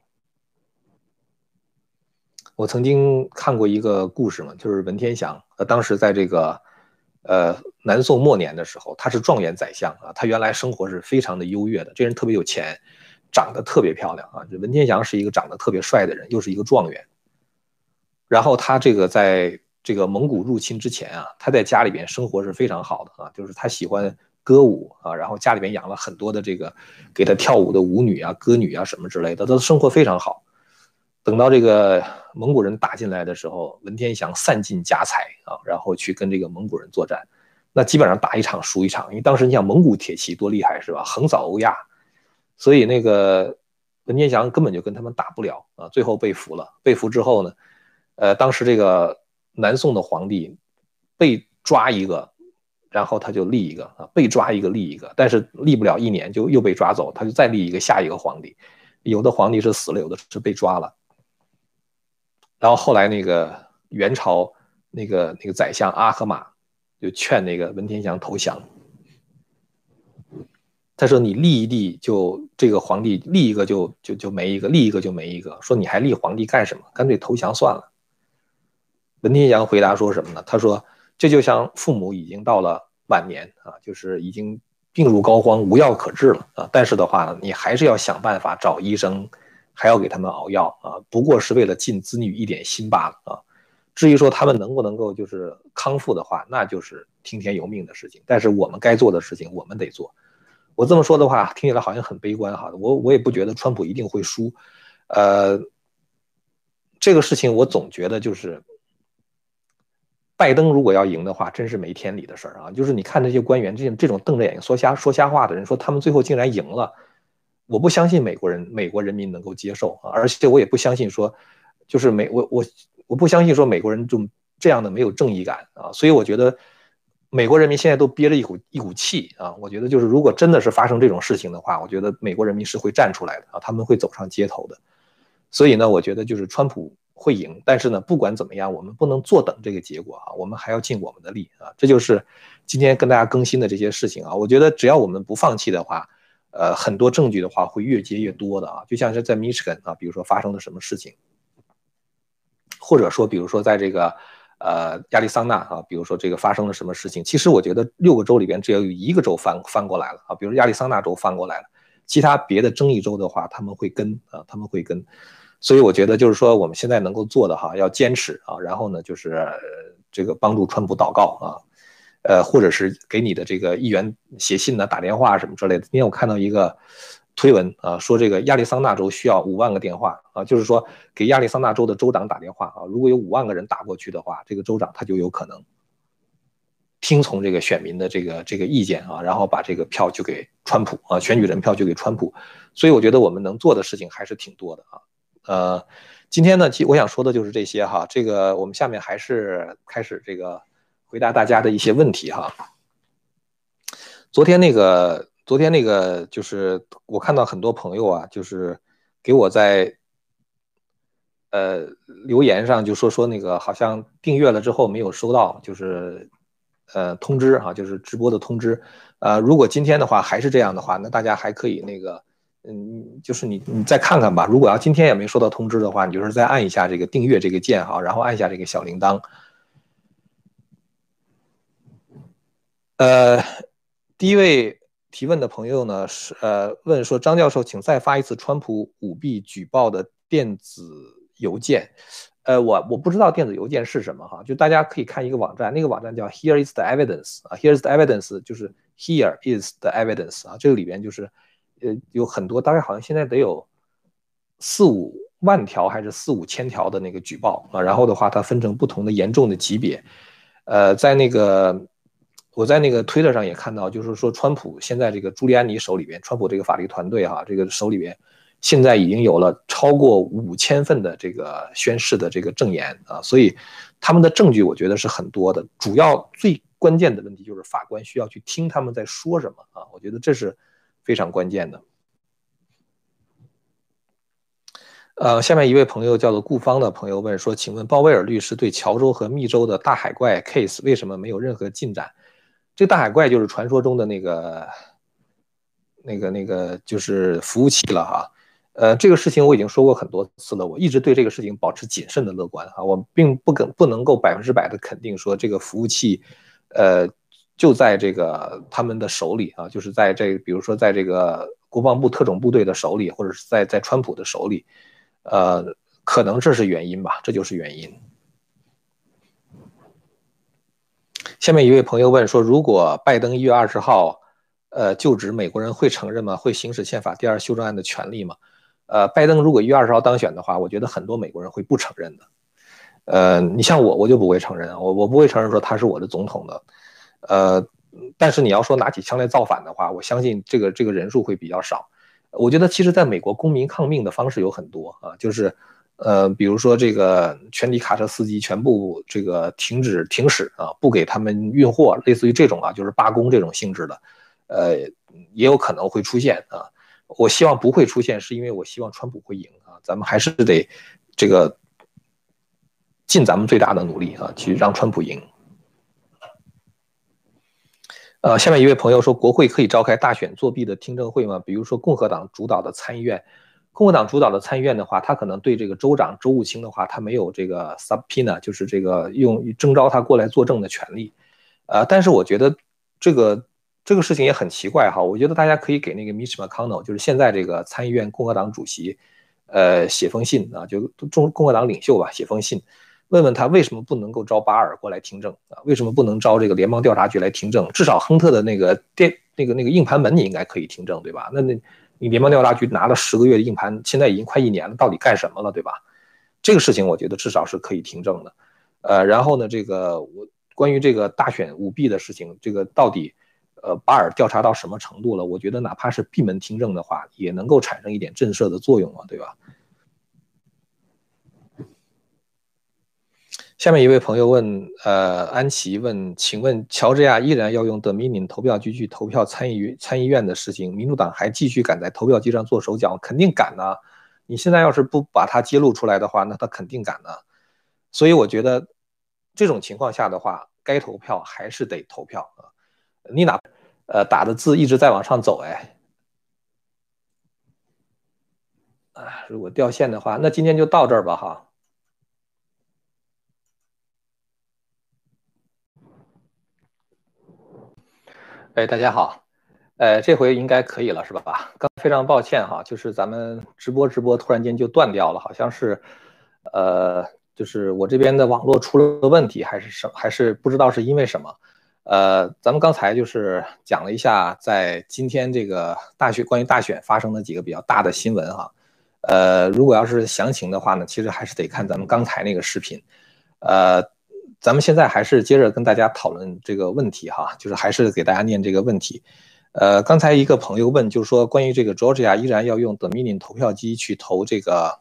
我曾经看过一个故事嘛，就是文天祥，呃，当时在这个。呃，南宋末年的时候，他是状元宰相啊。他原来生活是非常的优越的，这人特别有钱，长得特别漂亮啊。这文天祥是一个长得特别帅的人，又是一个状元。然后他这个在这个蒙古入侵之前啊，他在家里边生活是非常好的啊，就是他喜欢歌舞啊，然后家里边养了很多的这个给他跳舞的舞女啊、歌女啊什么之类的，他的生活非常好。等到这个蒙古人打进来的时候，文天祥散尽家财啊，然后去跟这个蒙古人作战，那基本上打一场输一场。因为当时你想蒙古铁骑多厉害是吧？横扫欧亚，所以那个文天祥根本就跟他们打不了啊，最后被俘了。被俘之后呢，呃，当时这个南宋的皇帝被抓一个，然后他就立一个啊，被抓一个立一个，但是立不了一年就又被抓走，他就再立一个下一个皇帝。有的皇帝是死了，有的是被抓了。然后后来那个元朝那个那个宰相阿合马就劝那个文天祥投降。他说：“你立一立就这个皇帝立一个就就就没一个，立一个就没一个。说你还立皇帝干什么？干脆投降算了。”文天祥回答说什么呢？他说：“这就像父母已经到了晚年啊，就是已经病入膏肓，无药可治了啊。但是的话呢，你还是要想办法找医生。”还要给他们熬药啊，不过是为了尽子女一点心罢了啊。至于说他们能不能够就是康复的话，那就是听天由命的事情。但是我们该做的事情，我们得做。我这么说的话，听起来好像很悲观哈。我我也不觉得川普一定会输，呃，这个事情我总觉得就是，拜登如果要赢的话，真是没天理的事儿啊。就是你看那些官员，这种这种瞪着眼睛说瞎说瞎话的人，说他们最后竟然赢了。我不相信美国人、美国人民能够接受啊，而且我也不相信说，就是美我我我不相信说美国人就这样的没有正义感啊，所以我觉得美国人民现在都憋着一股一股气啊，我觉得就是如果真的是发生这种事情的话，我觉得美国人民是会站出来的啊，他们会走上街头的，所以呢，我觉得就是川普会赢，但是呢，不管怎么样，我们不能坐等这个结果啊，我们还要尽我们的力啊，这就是今天跟大家更新的这些事情啊，我觉得只要我们不放弃的话。呃，很多证据的话会越接越多的啊，就像是在 Michigan 啊，比如说发生了什么事情，或者说，比如说在这个呃亚利桑那啊，比如说这个发生了什么事情，其实我觉得六个州里边只要有一个州翻翻过来了啊，比如亚利桑那州翻过来了，其他别的争议州的话，他们会跟啊，他们会跟，所以我觉得就是说我们现在能够做的哈，要坚持啊，然后呢就是这个帮助川普祷告啊。呃，或者是给你的这个议员写信呢、打电话什么之类的。今天我看到一个推文啊，说这个亚利桑那州需要五万个电话啊，就是说给亚利桑那州的州长打电话啊，如果有五万个人打过去的话，这个州长他就有可能听从这个选民的这个这个意见啊，然后把这个票就给川普啊，选举人票就给川普。所以我觉得我们能做的事情还是挺多的啊。呃，今天呢，其我想说的就是这些哈。这个我们下面还是开始这个。回答大家的一些问题哈。昨天那个，昨天那个，就是我看到很多朋友啊，就是给我在呃留言上就说说那个好像订阅了之后没有收到，就是呃通知哈，就是直播的通知。呃，如果今天的话还是这样的话，那大家还可以那个，嗯，就是你你再看看吧。如果要今天也没收到通知的话，你就是再按一下这个订阅这个键哈，然后按下这个小铃铛。呃，第一位提问的朋友呢是呃问说张教授，请再发一次川普舞弊举报的电子邮件。呃，我我不知道电子邮件是什么哈，就大家可以看一个网站，那个网站叫 Here is the evidence 啊，Here is the evidence 就是 Here is the evidence 啊，这个里边就是呃有很多，大概好像现在得有四五万条还是四五千条的那个举报啊，然后的话它分成不同的严重的级别，呃，在那个。我在那个推特上也看到，就是说，川普现在这个朱利安尼手里边，川普这个法律团队哈，这个手里边现在已经有了超过五千份的这个宣誓的这个证言啊，所以他们的证据我觉得是很多的。主要最关键的问题就是法官需要去听他们在说什么啊，我觉得这是非常关键的。呃，下面一位朋友叫做顾方的朋友问说，请问鲍威尔律师对乔州和密州的大海怪 case 为什么没有任何进展？这大海怪就是传说中的那个、那个、那个，就是服务器了哈。呃，这个事情我已经说过很多次了，我一直对这个事情保持谨慎的乐观哈。我并不肯不能够百分之百的肯定说这个服务器，呃，就在这个他们的手里啊，就是在这，比如说在这个国防部特种部队的手里，或者是在在川普的手里，呃，可能这是原因吧，这就是原因。下面一位朋友问说：“如果拜登一月二十号，呃，就职，美国人会承认吗？会行使宪法第二修正案的权利吗？”呃，拜登如果一月二十号当选的话，我觉得很多美国人会不承认的。呃，你像我，我就不会承认，我我不会承认说他是我的总统的。呃，但是你要说拿起枪来造反的话，我相信这个这个人数会比较少。我觉得其实在美国公民抗命的方式有很多啊，就是呃，比如说这个全体卡车司机全部这个停止停驶啊，不给他们运货，类似于这种啊，就是罢工这种性质的，呃，也有可能会出现啊。我希望不会出现，是因为我希望川普会赢啊。咱们还是得这个尽咱们最大的努力啊，去让川普赢。呃，下面一位朋友说，国会可以召开大选作弊的听证会吗？比如说共和党主导的参议院，共和党主导的参议院的话，他可能对这个州长、州务卿的话，他没有这个 subpoena，就是这个用征召他过来作证的权利。呃，但是我觉得这个。这个事情也很奇怪哈，我觉得大家可以给那个 Mitch McConnell，就是现在这个参议院共和党主席，呃，写封信啊，就中共和党领袖吧，写封信，问问他为什么不能够招巴尔过来听证啊？为什么不能招这个联邦调查局来听证？至少亨特的那个电那个那个硬盘门你应该可以听证对吧？那那联邦调查局拿了十个月的硬盘，现在已经快一年了，到底干什么了对吧？这个事情我觉得至少是可以听证的。呃，然后呢，这个我关于这个大选舞弊的事情，这个到底？呃，巴尔调查到什么程度了？我觉得哪怕是闭门听证的话，也能够产生一点震慑的作用啊，对吧？下面一位朋友问，呃，安琪问，请问乔治亚依然要用 Dominion 投票机去投票参议参议院的事情，民主党还继续敢在投票机上做手脚？肯定敢呢！你现在要是不把它揭露出来的话，那他肯定敢呢。所以我觉得这种情况下的话，该投票还是得投票啊。你哪？呃，打的字一直在往上走，哎，啊，如果掉线的话，那今天就到这儿吧，哈。哎，大家好，呃，这回应该可以了，是吧？刚非常抱歉哈，就是咱们直播直播突然间就断掉了，好像是，呃，就是我这边的网络出了问题，还是什，还是不知道是因为什么。呃，咱们刚才就是讲了一下，在今天这个大选关于大选发生的几个比较大的新闻哈。呃，如果要是详情的话呢，其实还是得看咱们刚才那个视频。呃，咱们现在还是接着跟大家讨论这个问题哈，就是还是给大家念这个问题。呃，刚才一个朋友问，就是说关于这个 Georgia 依然要用 Dominion 投票机去投这个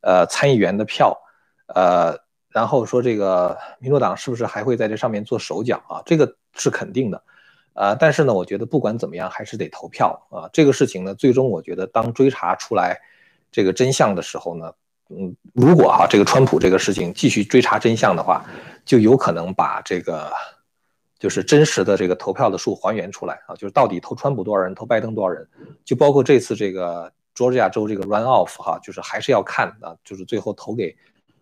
呃参议员的票，呃。然后说这个民主党是不是还会在这上面做手脚啊？这个是肯定的，呃，但是呢，我觉得不管怎么样，还是得投票啊。这个事情呢，最终我觉得当追查出来这个真相的时候呢，嗯，如果哈这个川普这个事情继续追查真相的话，就有可能把这个就是真实的这个投票的数还原出来啊，就是到底投川普多少人，投拜登多少人，就包括这次这个佐治亚州这个 run off 哈，就是还是要看啊，就是最后投给。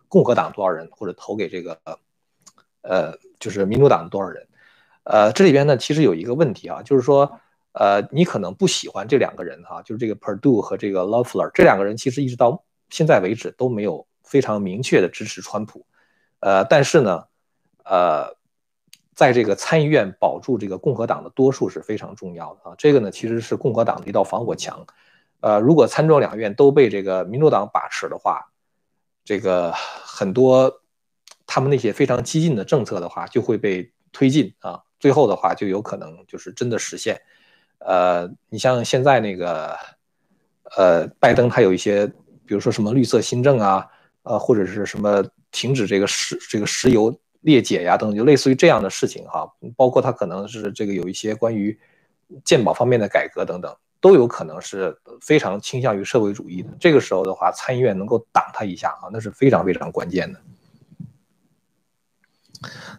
共和党多少人，或者投给这个，呃，就是民主党多少人？呃，这里边呢，其实有一个问题啊，就是说，呃，你可能不喜欢这两个人哈，就是这个 Perdue 和这个 Loeffler 这两个人，其实一直到现在为止都没有非常明确的支持川普。呃，但是呢，呃，在这个参议院保住这个共和党的多数是非常重要的啊。这个呢，其实是共和党的一道防火墙。呃，如果参众两院都被这个民主党把持的话，这个很多他们那些非常激进的政策的话，就会被推进啊，最后的话就有可能就是真的实现。呃，你像现在那个，呃，拜登他有一些，比如说什么绿色新政啊，呃，或者是什么停止这个石这个石油裂解呀等等，就类似于这样的事情哈，包括他可能是这个有一些关于鉴宝方面的改革等等。都有可能是非常倾向于社会主义的。这个时候的话，参议院能够挡他一下啊，那是非常非常关键的。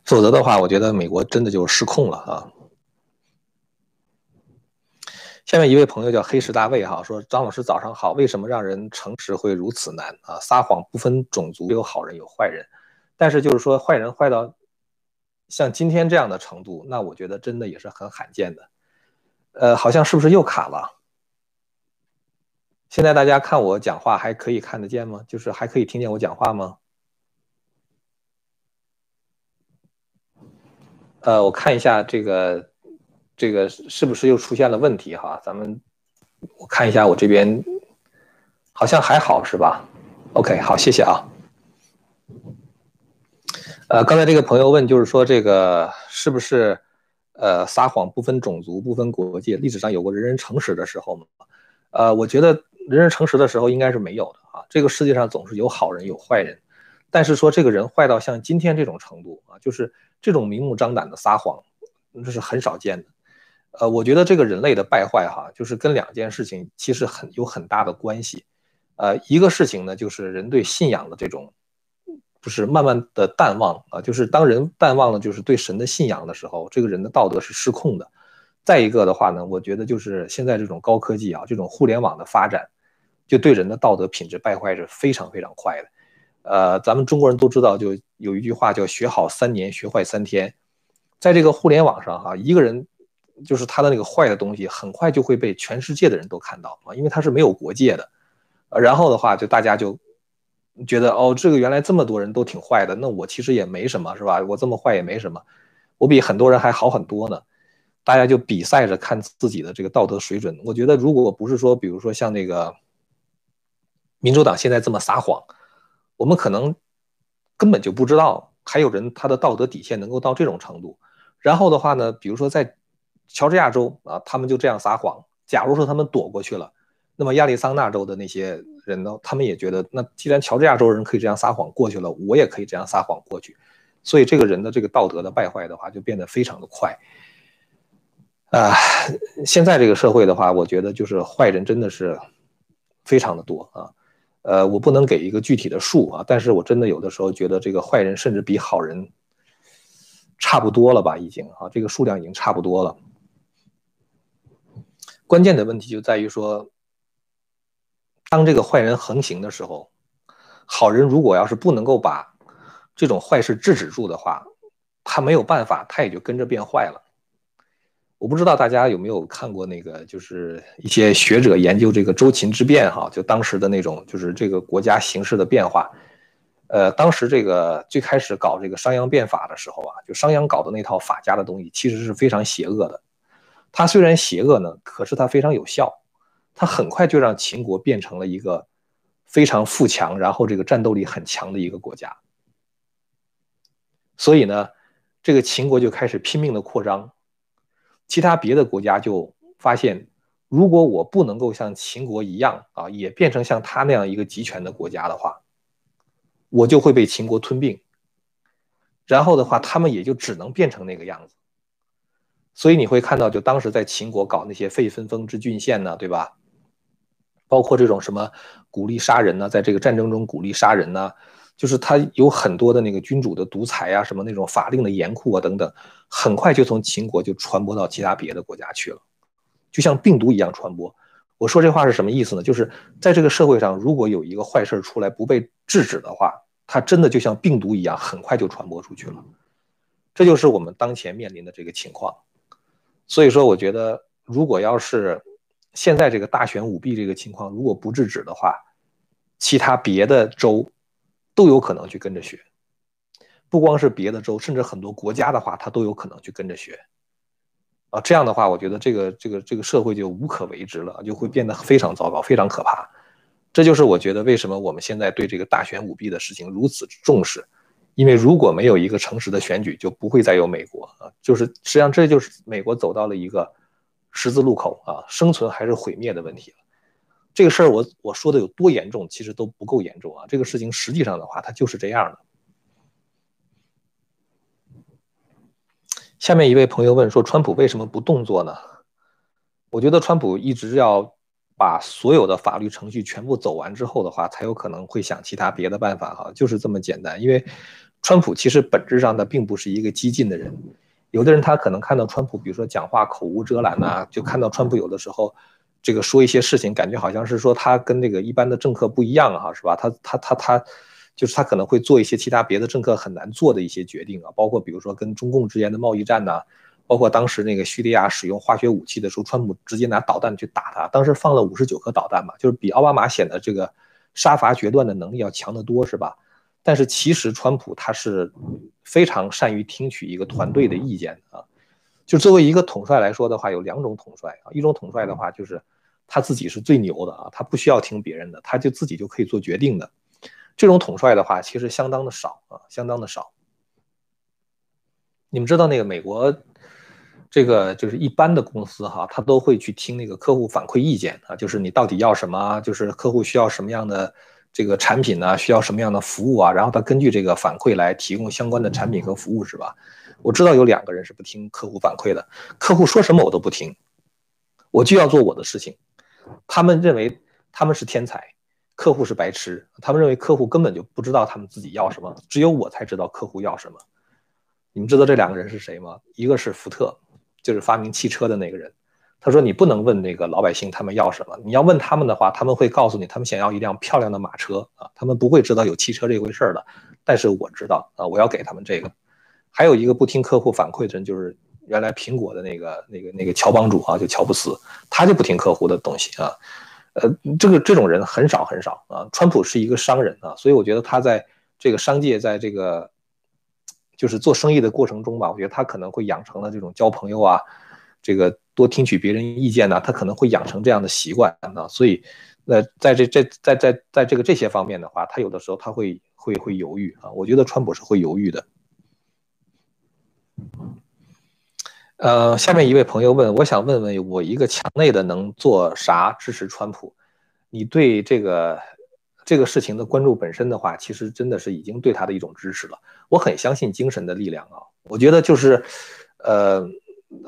否则的话，我觉得美国真的就失控了啊。下面一位朋友叫黑石大卫哈，说张老师早上好，为什么让人诚实会如此难啊？撒谎不分种族，有好人有坏人，但是就是说坏人坏到像今天这样的程度，那我觉得真的也是很罕见的。呃，好像是不是又卡了？现在大家看我讲话还可以看得见吗？就是还可以听见我讲话吗？呃，我看一下这个，这个是不是又出现了问题哈？咱们我看一下我这边，好像还好是吧？OK，好，谢谢啊。呃，刚才这个朋友问，就是说这个是不是呃，撒谎不分种族、不分国界，历史上有过人人诚实的时候吗？呃，我觉得人人诚实的时候应该是没有的啊。这个世界上总是有好人有坏人，但是说这个人坏到像今天这种程度啊，就是这种明目张胆的撒谎，这是很少见的。呃，我觉得这个人类的败坏哈，就是跟两件事情其实很有很大的关系。呃，一个事情呢，就是人对信仰的这种，就是慢慢的淡忘啊，就是当人淡忘了就是对神的信仰的时候，这个人的道德是失控的。再一个的话呢，我觉得就是现在这种高科技啊，这种互联网的发展，就对人的道德品质败坏是非常非常快的。呃，咱们中国人都知道，就有一句话叫“学好三年，学坏三天”。在这个互联网上哈，一个人。就是他的那个坏的东西，很快就会被全世界的人都看到啊，因为他是没有国界的。然后的话，就大家就觉得哦，这个原来这么多人都挺坏的，那我其实也没什么，是吧？我这么坏也没什么，我比很多人还好很多呢。大家就比赛着看自己的这个道德水准。我觉得，如果不是说，比如说像那个民主党现在这么撒谎，我们可能根本就不知道还有人他的道德底线能够到这种程度。然后的话呢，比如说在。乔治亚州啊，他们就这样撒谎。假如说他们躲过去了，那么亚利桑那州的那些人呢，他们也觉得，那既然乔治亚州人可以这样撒谎过去了，我也可以这样撒谎过去。所以这个人的这个道德的败坏的话，就变得非常的快。啊，现在这个社会的话，我觉得就是坏人真的是非常的多啊。呃，我不能给一个具体的数啊，但是我真的有的时候觉得这个坏人甚至比好人差不多了吧，已经啊，这个数量已经差不多了。关键的问题就在于说，当这个坏人横行的时候，好人如果要是不能够把这种坏事制止住的话，他没有办法，他也就跟着变坏了。我不知道大家有没有看过那个，就是一些学者研究这个周秦之变，哈，就当时的那种，就是这个国家形势的变化。呃，当时这个最开始搞这个商鞅变法的时候啊，就商鞅搞的那套法家的东西，其实是非常邪恶的。他虽然邪恶呢，可是他非常有效，他很快就让秦国变成了一个非常富强，然后这个战斗力很强的一个国家。所以呢，这个秦国就开始拼命的扩张，其他别的国家就发现，如果我不能够像秦国一样啊，也变成像他那样一个集权的国家的话，我就会被秦国吞并，然后的话，他们也就只能变成那个样子。所以你会看到，就当时在秦国搞那些废分封之郡县呢，对吧？包括这种什么鼓励杀人呢，在这个战争中鼓励杀人呢，就是他有很多的那个君主的独裁啊，什么那种法令的严酷啊等等，很快就从秦国就传播到其他别的国家去了，就像病毒一样传播。我说这话是什么意思呢？就是在这个社会上，如果有一个坏事出来不被制止的话，它真的就像病毒一样，很快就传播出去了。这就是我们当前面临的这个情况。所以说，我觉得如果要是现在这个大选舞弊这个情况如果不制止的话，其他别的州都有可能去跟着学，不光是别的州，甚至很多国家的话，他都有可能去跟着学。啊，这样的话，我觉得这个这个这个社会就无可为之了，就会变得非常糟糕，非常可怕。这就是我觉得为什么我们现在对这个大选舞弊的事情如此重视。因为如果没有一个诚实的选举，就不会再有美国啊！就是实际上这就是美国走到了一个十字路口啊，生存还是毁灭的问题了。这个事儿我我说的有多严重，其实都不够严重啊！这个事情实际上的话，它就是这样的。下面一位朋友问说：“川普为什么不动作呢？”我觉得川普一直要把所有的法律程序全部走完之后的话，才有可能会想其他别的办法哈，就是这么简单，因为。川普其实本质上他并不是一个激进的人，有的人他可能看到川普，比如说讲话口无遮拦呐，就看到川普有的时候，这个说一些事情，感觉好像是说他跟那个一般的政客不一样哈，是吧？他他他他，就是他可能会做一些其他别的政客很难做的一些决定啊，包括比如说跟中共之间的贸易战呐，包括当时那个叙利亚使用化学武器的时候，川普直接拿导弹去打他，当时放了五十九颗导弹嘛，就是比奥巴马显得这个杀伐决断的能力要强得多，是吧？但是其实川普他是非常善于听取一个团队的意见的啊，就作为一个统帅来说的话，有两种统帅啊，一种统帅的话就是他自己是最牛的啊，他不需要听别人的，他就自己就可以做决定的。这种统帅的话，其实相当的少啊，相当的少。你们知道那个美国这个就是一般的公司哈，他都会去听那个客户反馈意见啊，就是你到底要什么，就是客户需要什么样的这个产品呢？需要什么样的服务啊？然后他根据这个反馈来提供相关的产品和服务，是吧？我知道有两个人是不听客户反馈的，客户说什么我都不听，我就要做我的事情。他们认为他们是天才，客户是白痴。他们认为客户根本就不知道他们自己要什么，只有我才知道客户要什么。你们知道这两个人是谁吗？一个是福特。就是发明汽车的那个人，他说你不能问那个老百姓他们要什么，你要问他们的话，他们会告诉你他们想要一辆漂亮的马车啊，他们不会知道有汽车这回事儿的。但是我知道啊，我要给他们这个。还有一个不听客户反馈的人，就是原来苹果的那个那个那个乔帮主啊，就乔布斯，他就不听客户的东西啊。呃，这个这种人很少很少啊。川普是一个商人啊，所以我觉得他在这个商界，在这个。就是做生意的过程中吧，我觉得他可能会养成了这种交朋友啊，这个多听取别人意见呢，他可能会养成这样的习惯啊。所以，那在这这在在在这个这些方面的话，他有的时候他会会会犹豫啊。我觉得川普是会犹豫的。呃，下面一位朋友问，我想问问我一个墙内的能做啥支持川普？你对这个？这个事情的关注本身的话，其实真的是已经对他的一种支持了。我很相信精神的力量啊！我觉得就是，呃，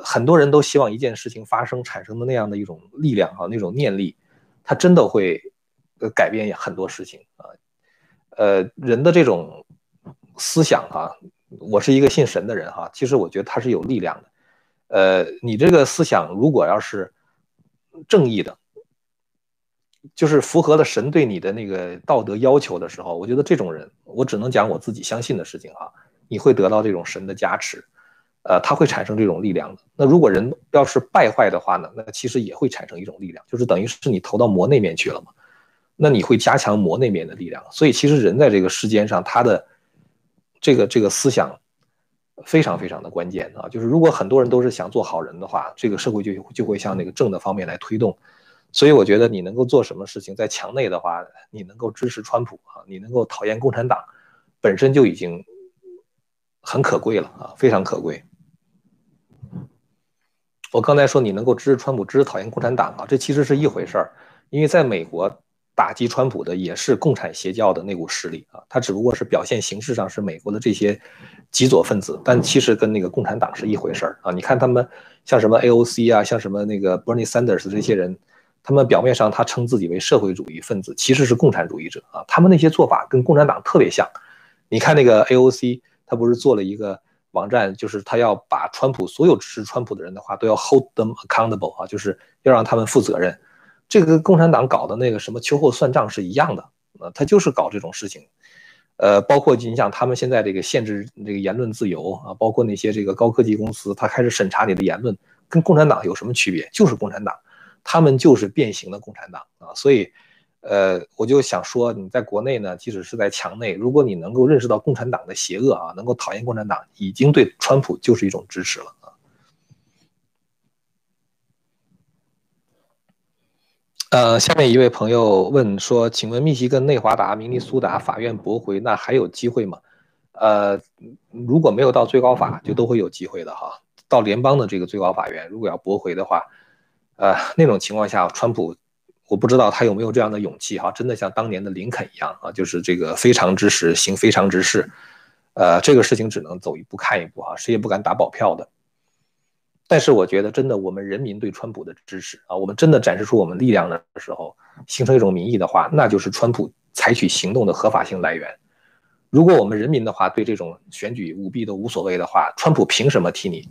很多人都希望一件事情发生产生的那样的一种力量啊，那种念力，它真的会呃改变很多事情啊。呃，人的这种思想哈，我是一个信神的人哈，其实我觉得他是有力量的。呃，你这个思想如果要是正义的。就是符合了神对你的那个道德要求的时候，我觉得这种人，我只能讲我自己相信的事情哈。你会得到这种神的加持，呃，他会产生这种力量的。那如果人要是败坏的话呢，那其实也会产生一种力量，就是等于是你投到魔那面去了嘛。那你会加强魔那面的力量。所以其实人在这个世间上，他的这个这个思想非常非常的关键啊。就是如果很多人都是想做好人的话，这个社会就就会向那个正的方面来推动。所以我觉得你能够做什么事情，在墙内的话，你能够支持川普啊，你能够讨厌共产党，本身就已经很可贵了啊，非常可贵。我刚才说你能够支持川普，支持讨厌共产党啊，这其实是一回事儿，因为在美国打击川普的也是共产邪教的那股势力啊，他只不过是表现形式上是美国的这些极左分子，但其实跟那个共产党是一回事儿啊。你看他们像什么 AOC 啊，像什么那个 Bernie Sanders 这些人。他们表面上他称自己为社会主义分子，其实是共产主义者啊。他们那些做法跟共产党特别像。你看那个 AOC，他不是做了一个网站，就是他要把川普所有支持川普的人的话都要 hold them accountable 啊，就是要让他们负责任。这个共产党搞的那个什么秋后算账是一样的啊，他就是搞这种事情。呃，包括你想他们现在这个限制这个言论自由啊，包括那些这个高科技公司，他开始审查你的言论，跟共产党有什么区别？就是共产党。他们就是变形的共产党啊，所以，呃，我就想说，你在国内呢，即使是在墙内，如果你能够认识到共产党的邪恶啊，能够讨厌共产党，已经对川普就是一种支持了啊。呃，下面一位朋友问说，请问密西根、内华达、明尼苏达法院驳回，那还有机会吗？呃，如果没有到最高法，就都会有机会的哈。到联邦的这个最高法院，如果要驳回的话。呃，那种情况下，川普，我不知道他有没有这样的勇气哈，真的像当年的林肯一样啊，就是这个非常之时行非常之事，呃，这个事情只能走一步看一步哈，谁也不敢打保票的。但是我觉得，真的我们人民对川普的支持啊，我们真的展示出我们力量的时候，形成一种民意的话，那就是川普采取行动的合法性来源。如果我们人民的话对这种选举舞弊都无所谓的话，川普凭什么替你？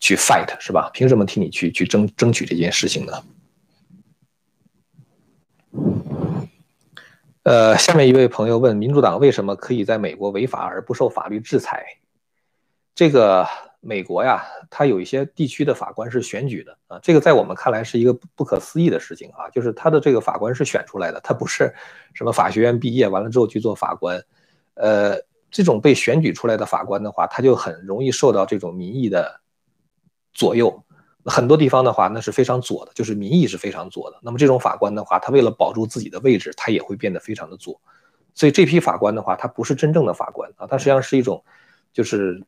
去 fight 是吧？凭什么替你去去争争取这件事情呢？呃，下面一位朋友问：民主党为什么可以在美国违法而不受法律制裁？这个美国呀，它有一些地区的法官是选举的啊，这个在我们看来是一个不可思议的事情啊，就是他的这个法官是选出来的，他不是什么法学院毕业完了之后去做法官。呃，这种被选举出来的法官的话，他就很容易受到这种民意的。左右很多地方的话，那是非常左的，就是民意是非常左的。那么这种法官的话，他为了保住自己的位置，他也会变得非常的左。所以这批法官的话，他不是真正的法官啊，他实际上是一种就是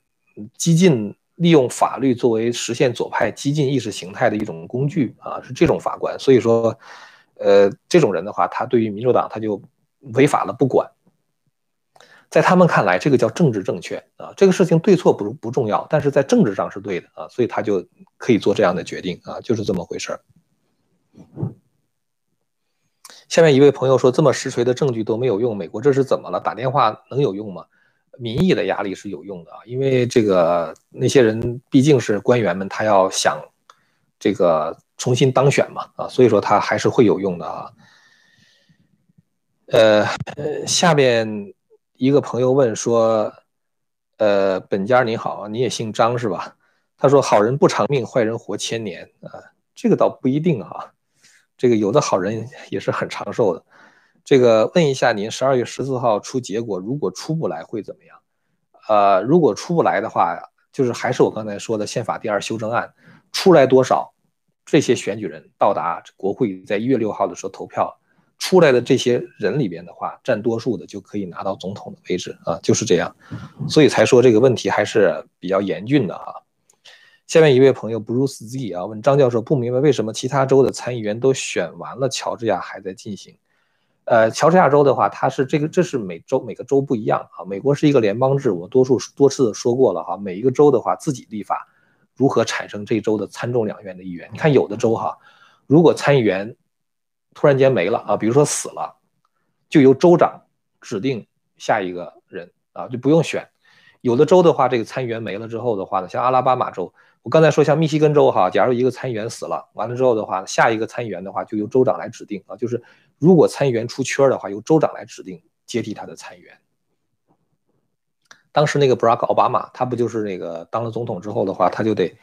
激进利用法律作为实现左派激进意识形态的一种工具啊，是这种法官。所以说，呃，这种人的话，他对于民主党他就违法了不管，在他们看来，这个叫政治正确啊，这个事情对错不不重要，但是在政治上是对的啊，所以他就可以做这样的决定啊，就是这么回事儿。下面一位朋友说：“这么实锤的证据都没有用，美国这是怎么了？打电话能有用吗？民意的压力是有用的啊，因为这个那些人毕竟是官员们，他要想这个重新当选嘛啊，所以说他还是会有用的啊。”呃呃，下面一个朋友问说：“呃，本家你好，你也姓张是吧？”他说：“好人不长命，坏人活千年啊，这个倒不一定啊。”这个有的好人也是很长寿的。这个问一下您，十二月十四号出结果，如果出不来会怎么样？呃，如果出不来的话，就是还是我刚才说的宪法第二修正案出来多少，这些选举人到达国会在一月六号的时候投票出来的这些人里边的话，占多数的就可以拿到总统的位置啊，就是这样。所以才说这个问题还是比较严峻的啊。下面一位朋友 Bruce Z 啊问张教授不明白为什么其他州的参议员都选完了，乔治亚还在进行。呃，乔治亚州的话，它是这个这是每州每个州不一样啊。美国是一个联邦制，我多数多次说过了哈。每一个州的话自己立法，如何产生这州的参众两院的议员？你看有的州哈，如果参议员突然间没了啊，比如说死了，就由州长指定下一个人啊，就不用选。有的州的话，这个参议员没了之后的话呢，像阿拉巴马州。我刚才说，像密西根州哈，假如一个参议员死了，完了之后的话，下一个参议员的话就由州长来指定啊，就是如果参议员出缺的话，由州长来指定接替他的参议员。当时那个布拉克奥巴马，他不就是那个当了总统之后的话，他就得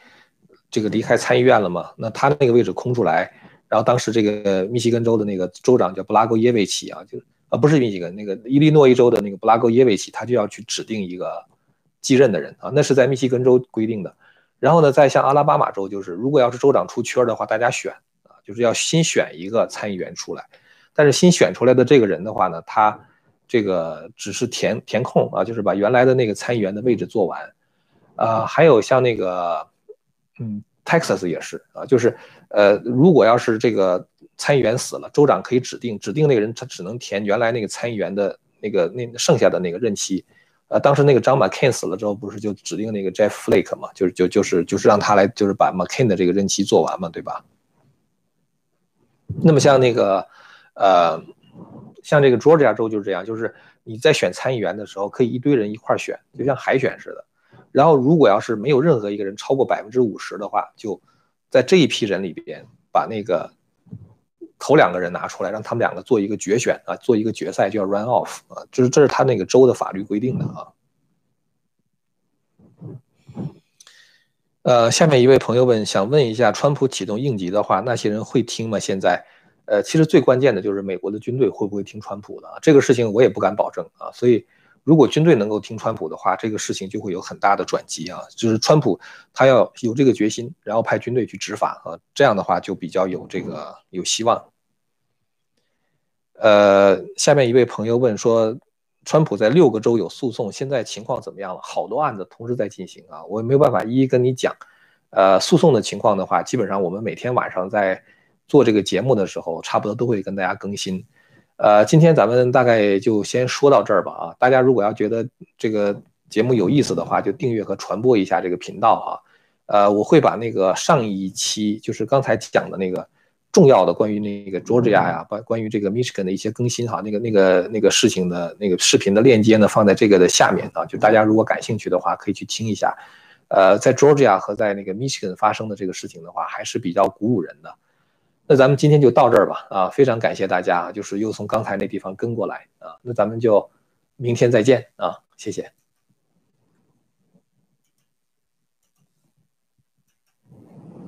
这个离开参议院了嘛？那他那个位置空出来，然后当时这个密西根州的那个州长叫布拉戈耶维奇啊，就啊不是密西根那个伊利诺伊州的那个布拉戈耶维奇，他就要去指定一个继任的人啊，那是在密西根州规定的。然后呢，再像阿拉巴马州，就是如果要是州长出圈的话，大家选啊，就是要新选一个参议员出来。但是新选出来的这个人的话呢，他这个只是填填空啊，就是把原来的那个参议员的位置做完。啊，还有像那个，嗯，Texas 也是啊，就是呃，如果要是这个参议员死了，州长可以指定指定那个人，他只能填原来那个参议员的那个那剩下的那个任期。呃，当时那个张 McCain 死了之后，不是就指定那个 Jeff Flake 嘛，就是就就是就是让他来，就是把 McCain 的这个任期做完嘛，对吧？那么像那个，呃，像这个 Georgia 州就是这样，就是你在选参议员的时候，可以一堆人一块选，就像海选似的。然后如果要是没有任何一个人超过百分之五十的话，就在这一批人里边把那个。头两个人拿出来，让他们两个做一个决选啊，做一个决赛，就要 run off 啊，这是这是他那个州的法律规定的啊。呃，下面一位朋友问，想问一下，川普启动应急的话，那些人会听吗？现在，呃，其实最关键的就是美国的军队会不会听川普的，这个事情我也不敢保证啊。所以，如果军队能够听川普的话，这个事情就会有很大的转机啊。就是川普他要有这个决心，然后派军队去执法啊，这样的话就比较有这个有希望。呃，下面一位朋友问说，川普在六个州有诉讼，现在情况怎么样了？好多案子同时在进行啊，我也没有办法一一跟你讲。呃，诉讼的情况的话，基本上我们每天晚上在做这个节目的时候，差不多都会跟大家更新。呃，今天咱们大概就先说到这儿吧啊，大家如果要觉得这个节目有意思的话，就订阅和传播一下这个频道啊。呃，我会把那个上一期，就是刚才讲的那个。重要的关于那个 Georgia 呀，关关于这个 Michigan 的一些更新哈，那个那个那个事情的那个视频的链接呢，放在这个的下面啊，就大家如果感兴趣的话，可以去听一下。呃，在 Georgia 和在那个 Michigan 发生的这个事情的话，还是比较鼓舞人的。那咱们今天就到这儿吧啊，非常感谢大家，就是又从刚才那地方跟过来啊，那咱们就明天再见啊，谢谢。